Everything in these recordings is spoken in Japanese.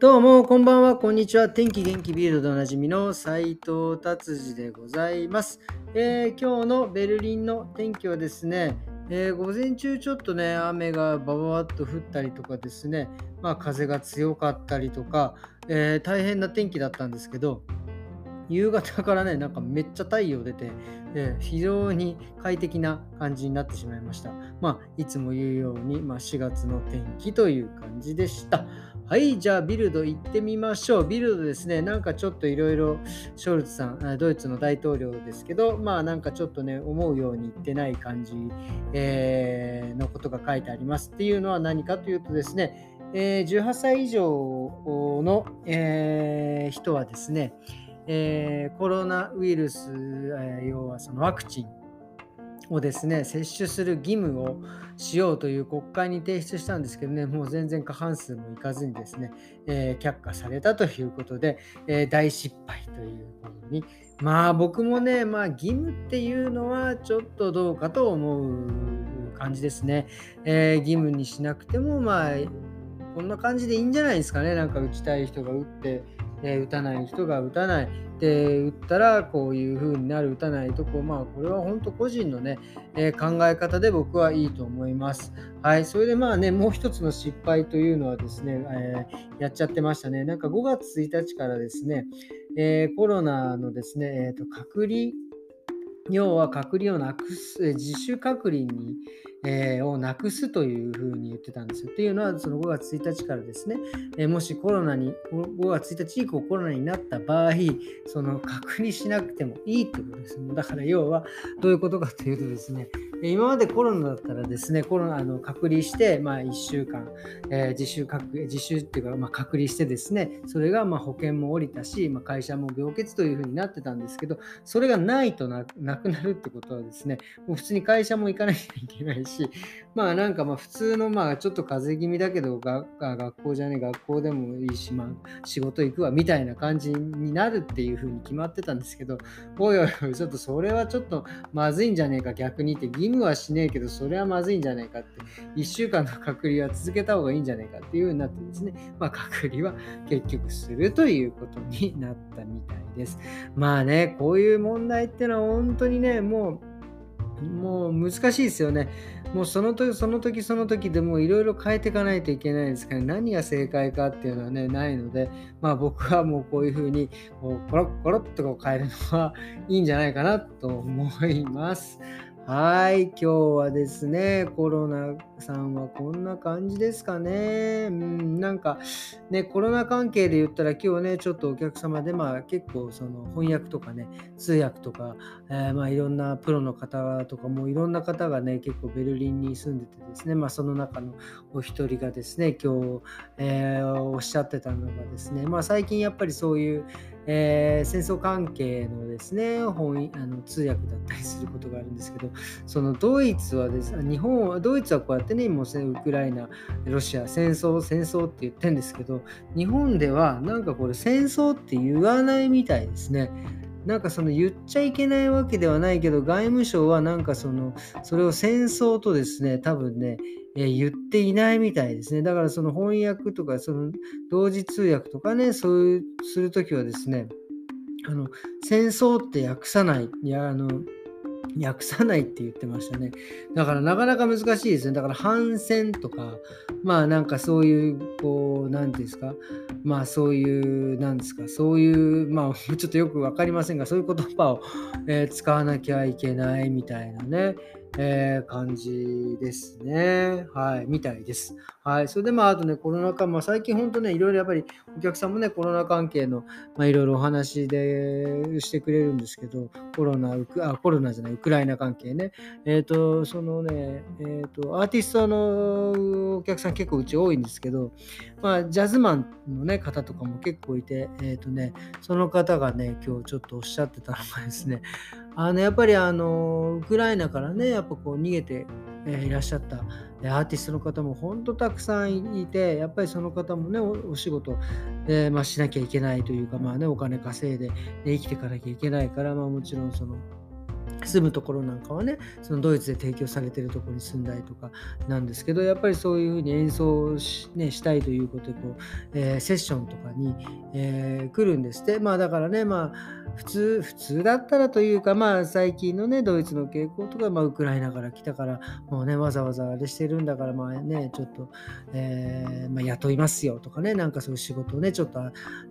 どうも、こんばんは、こんにちは。天気元気ビールドでおなじみの斉藤達治でございます、えー、今日のベルリンの天気はですね、えー、午前中ちょっとね、雨がバババッと降ったりとかですね、まあ、風が強かったりとか、えー、大変な天気だったんですけど、夕方からね、なんかめっちゃ太陽出て、えー、非常に快適な感じになってしまいました。まあ、いつも言うように、まあ、4月の天気という感じでした。はい、じゃあビルド行ってみましょう。ビルドですね、なんかちょっといろいろショルツさん、ドイツの大統領ですけど、まあなんかちょっとね、思うように言ってない感じ、えー、のことが書いてあります。っていうのは何かというとですね、え、18歳以上の、え、人はですね、え、コロナウイルス、え要はそのワクチンをですね、接種する義務をしようという国会に提出したんですけどね、もう全然過半数もいかずにですね、えー、却下されたということで、えー、大失敗ということに、まあ僕もね、まあ義務っていうのはちょっとどうかと思う感じですね。えー、義務にしなくても、まあこんな感じでいいんじゃないですかね、なんか打ちたい人が打って。えー、打たない人が打たない。で、打ったらこういう風になる、打たないとこ、まあ、これは本当個人のね、えー、考え方で僕はいいと思います。はい。それでまあね、もう一つの失敗というのはですね、えー、やっちゃってましたね。なんか5月1日からですね、えコロナのですね、えー、と隔離要は隔離をなくす、自主隔離に、えー、をなくすというふうに言ってたんですよ。というのは、その5月1日からですね、えー、もしコロナに、5月1日以降コロナになった場合、その隔離しなくてもいいってことです。だから要は、どういうことかというとですね、今までコロナだったらですね、コロナの隔離して、まあ、1週間、えー、自主隔自主っていうか、まあ、隔離してですね、それがまあ保険も下りたし、まあ、会社も病欠というふうになってたんですけど、それがないとなくなるってことはですね、もう普通に会社も行かなきゃいけないし、まあなんかまあ普通のまあちょっと風邪気味だけどが学校じゃねえ学校でもいいし、まあ仕事行くわみたいな感じになるっていうふうに決まってたんですけど、おいおいおい、ちょっとそれはちょっとまずいんじゃねえか逆にって義務はしねえけど、それはまずいんじゃないかって、1週間の隔離は続けた方がいいんじゃないかっていう風になってですね、まあ、隔離は結局するということになったみたいです。まあね、こういう問題ってのは本当にね、もう、もう難しいですよね。もうその時その時その時でもいろいろ変えていかないといけないんですから、何が正解かっていうのはね、ないので、まあ僕はもうこういうふうにこうコロッコロッとこう変えるのはいいんじゃないかなと思います。はい、今日はですね、コロナさんはこんな感じですかね。うん、なんか、ね、コロナ関係で言ったら今日ね、ちょっとお客様で、まあ結構その翻訳とかね、通訳とか、えー、まあいろんなプロの方とかもいろんな方がね、結構ベルリンに住んでてですね、まあその中のお一人がですね、今日、えー、おっしゃってたのがですね、まあ最近やっぱりそういう、えー、戦争関係のですね、本あの通訳だったりすることがあるんですけど、そのドイツはです日本は、ドイツはこうやってね、もうウクライナ、ロシア、戦争、戦争って言ってるんですけど、日本ではなんかこれ戦争って言わないみたいですね。なんかその言っちゃいけないわけではないけど、外務省はなんかその、それを戦争とですね、多分ね、え言っていないみたいですね。だからその翻訳とか、その同時通訳とかね、そういうするときはですね、あの戦争って訳さない、いや、あの、訳さないって言ってましたね。だからなかなか難しいですね。だから反戦とか、まあなんかそういう、こう、何て言うんですか、まあそういう、なんですか、そういう、まあ ちょっとよく分かりませんが、そういう言葉を、えー、使わなきゃいけないみたいなね。えー、感じですね。はい、みたいです。はい、それでまあ、あとね、コロナ禍、まあ、最近本当ね、いろいろやっぱりお客さんもね、コロナ関係の、まあ、いろいろお話でしてくれるんですけど、コロナ、ウクあコロナじゃない、ウクライナ関係ね。えっ、ー、と、そのね、えっ、ー、と、アーティストのお客さん結構うち多いんですけど、まあ、ジャズマンのね、方とかも結構いて、えっ、ー、とね、その方がね、今日ちょっとおっしゃってたのがですね、あのやっぱりあのウクライナからねやっぱこう逃げて、え、いらっしゃったアーティストの方も本当たくさんいてやっぱりその方もねお仕事、えー、まあ、しなきゃいけないというかまあねお金稼いでで生きていかなきゃいけないからまあもちろんその住むところなんかはねそのドイツで提供されてるところに住んだりとかなんですけどやっぱりそういうふうに演奏し,、ね、したいということでこう、えー、セッションとかに、えー、来るんですって。まあだからねまあ普通、普通だったらというか、まあ最近のね、ドイツの傾向とか、まあウクライナから来たから、もうね、わざわざあれしてるんだから、まあね、ちょっと、えー、まあ、雇いますよとかね、なんかそういう仕事をね、ちょっと、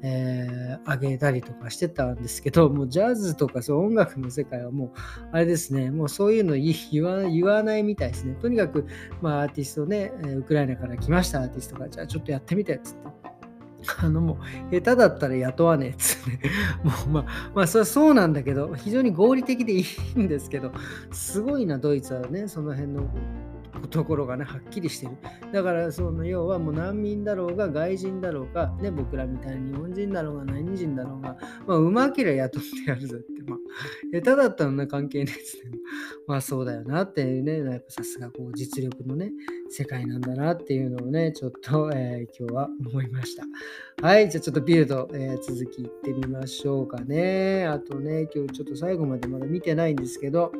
えー、あげたりとかしてたんですけど、もうジャズとかそう音楽の世界はもう、あれですね、もうそういうの言わ言わないみたいですね。とにかく、まあアーティストね、ウクライナから来ましたアーティストが、じゃあちょっとやってみてっつって。あのもう下手だったら雇わねえっつって、もうまあ、まあそれはそうなんだけど、非常に合理的でいいんですけど、すごいな、ドイツはね、その辺のところがね、はっきりしてる。だから、その要はもう難民だろうが、外人だろうが、ね、僕らみたいに日本人だろうが、何人だろうが、まあ、うまけりゃ雇ってやるぞって、ま、下手だったらね、関係ないですね。まあ、そうだよなっていうね、やっぱさすがこう実力のね、世界なんだなっていうのをね、ちょっと、えー、今日は思いました。はい、じゃあちょっとビルド、えー、続きいってみましょうかね。あとね、今日ちょっと最後までまだ見てないんですけど、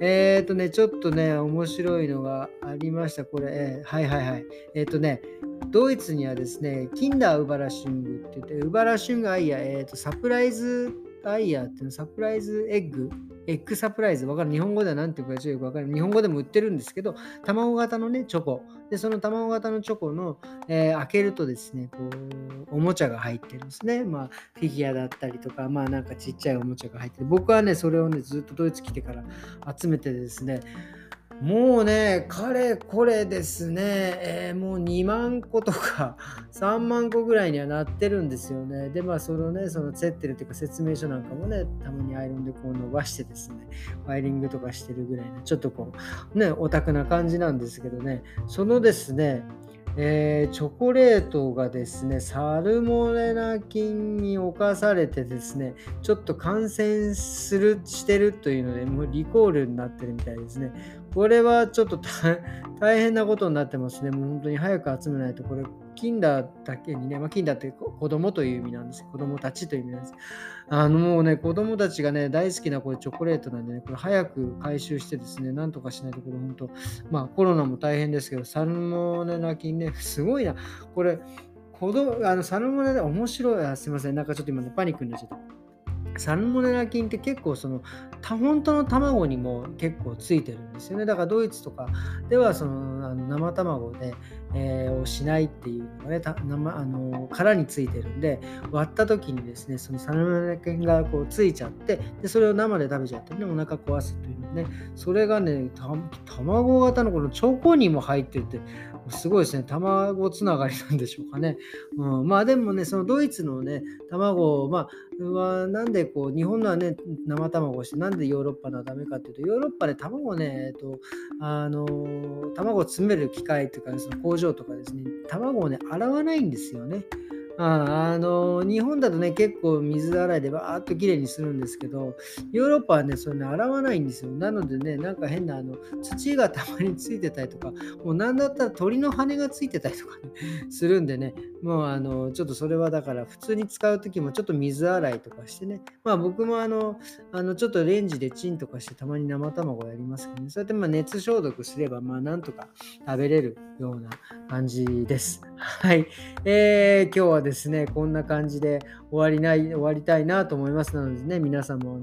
えっ、とね、ちょっとね、面白いのがありました。これ、えー、はいはいはい。えっ、とね、ドイツにはですね、キンダー・ウバラシュングって言って、ウバラシュング・アイヤ、えっ、と、サプライズ・アイヤーっていうのサプライズ・エッグエッグサプライズ、わかる？日本語では何て言うかちょっとよくわかる。日本語でも売ってるんですけど、卵型のね、チョコ。で、その卵型のチョコの、えー、開けるとですね、こう、おもちゃが入ってるんですね。まあ、フィギュアだったりとか、まあなんかちっちゃいおもちゃが入ってる。僕はね、それをね、ずっとドイツ来てから集めてですね、もうね、彼、これですね、えー、もう2万個とか3万個ぐらいにはなってるんですよね。で、まあ、そのね、そのセッテルというか説明書なんかもね、たまにアイロンでこう伸ばしてですね、ワイリングとかしてるぐらいの、ちょっとこう、ね、オタクな感じなんですけどね、そのですね、えー、チョコレートがですね、サルモネラ菌に侵されてですね、ちょっと感染する、してるというので、もうリコールになってるみたいですね。これはちょっと 大変なことになってますね。もう本当に早く集めないと、これ、キンダーだけにね、まあ、キンダーって子供という意味なんです子供たちという意味なんです。あのもうね、子供たちがね、大好きなこれチョコレートなんでね、これ早く回収してですね、なんとかしないと、これ本当、まあコロナも大変ですけど、サルモネラ菌ね、すごいな。これ、子供あのサルモネラ面白いあ。すいません、なんかちょっと今ね、パニックになっちゃった。サルモネラ菌って結構その本当の卵にも結構ついてるんですよね。だからドイツとかではそのあの生卵で、えー、をしないっていうのがねた生あの殻についてるんで割った時にですねそのサルモネラ菌がこうついちゃってでそれを生で食べちゃってねお腹壊すとねそれがね卵型のこのチョコにも入っててすごいですね。卵つながりなんでしょうかね。うん、まあでもね、そのドイツのね、卵、まあ、はなんでこう、日本のはね、生卵して、なんでヨーロッパのはダメかっていうと、ヨーロッパで卵ね、えっと、あの、卵を詰める機械というか、ね、その工場とかですね、卵をね、洗わないんですよね。ああの日本だとね、結構水洗いでバーっときれいにするんですけど、ヨーロッパはね、それね、洗わないんですよ。なのでね、なんか変なあの土がたまについてたりとか、もうなんだったら鳥の羽がついてたりとか、ね、するんでね、もうあの、ちょっとそれはだから普通に使うときもちょっと水洗いとかしてね、まあ僕もあの、あのちょっとレンジでチンとかしてたまに生卵やりますけどね、そうやってまあ熱消毒すれば、まあなんとか食べれるような感じです。はい。えー、今日はですね、ですね。こんな感じで終わりない終わりたいなと思いますのでね、皆さんも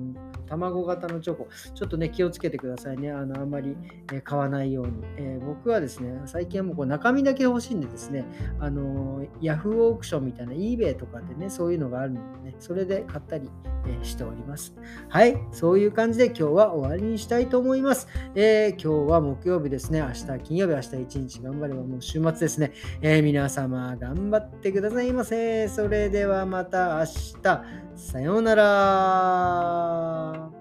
卵型のチョコ、ちょっとね、気をつけてくださいね。あのあんまり、え、買わないように、えー、僕はですね、最近はもうこう中身だけ欲しいんでですね、あのヤフーオークションみたいな eBay とかでね、そういうのがあるのでね、それで買ったり、え、しております。はい、そういう感じで今日は終わりにしたいと思います。え今日は木曜日ですね、明日金曜日、明日一日頑張ればもう週末ですね。え皆様頑張ってくださいませ。それではまた明日。さようなら。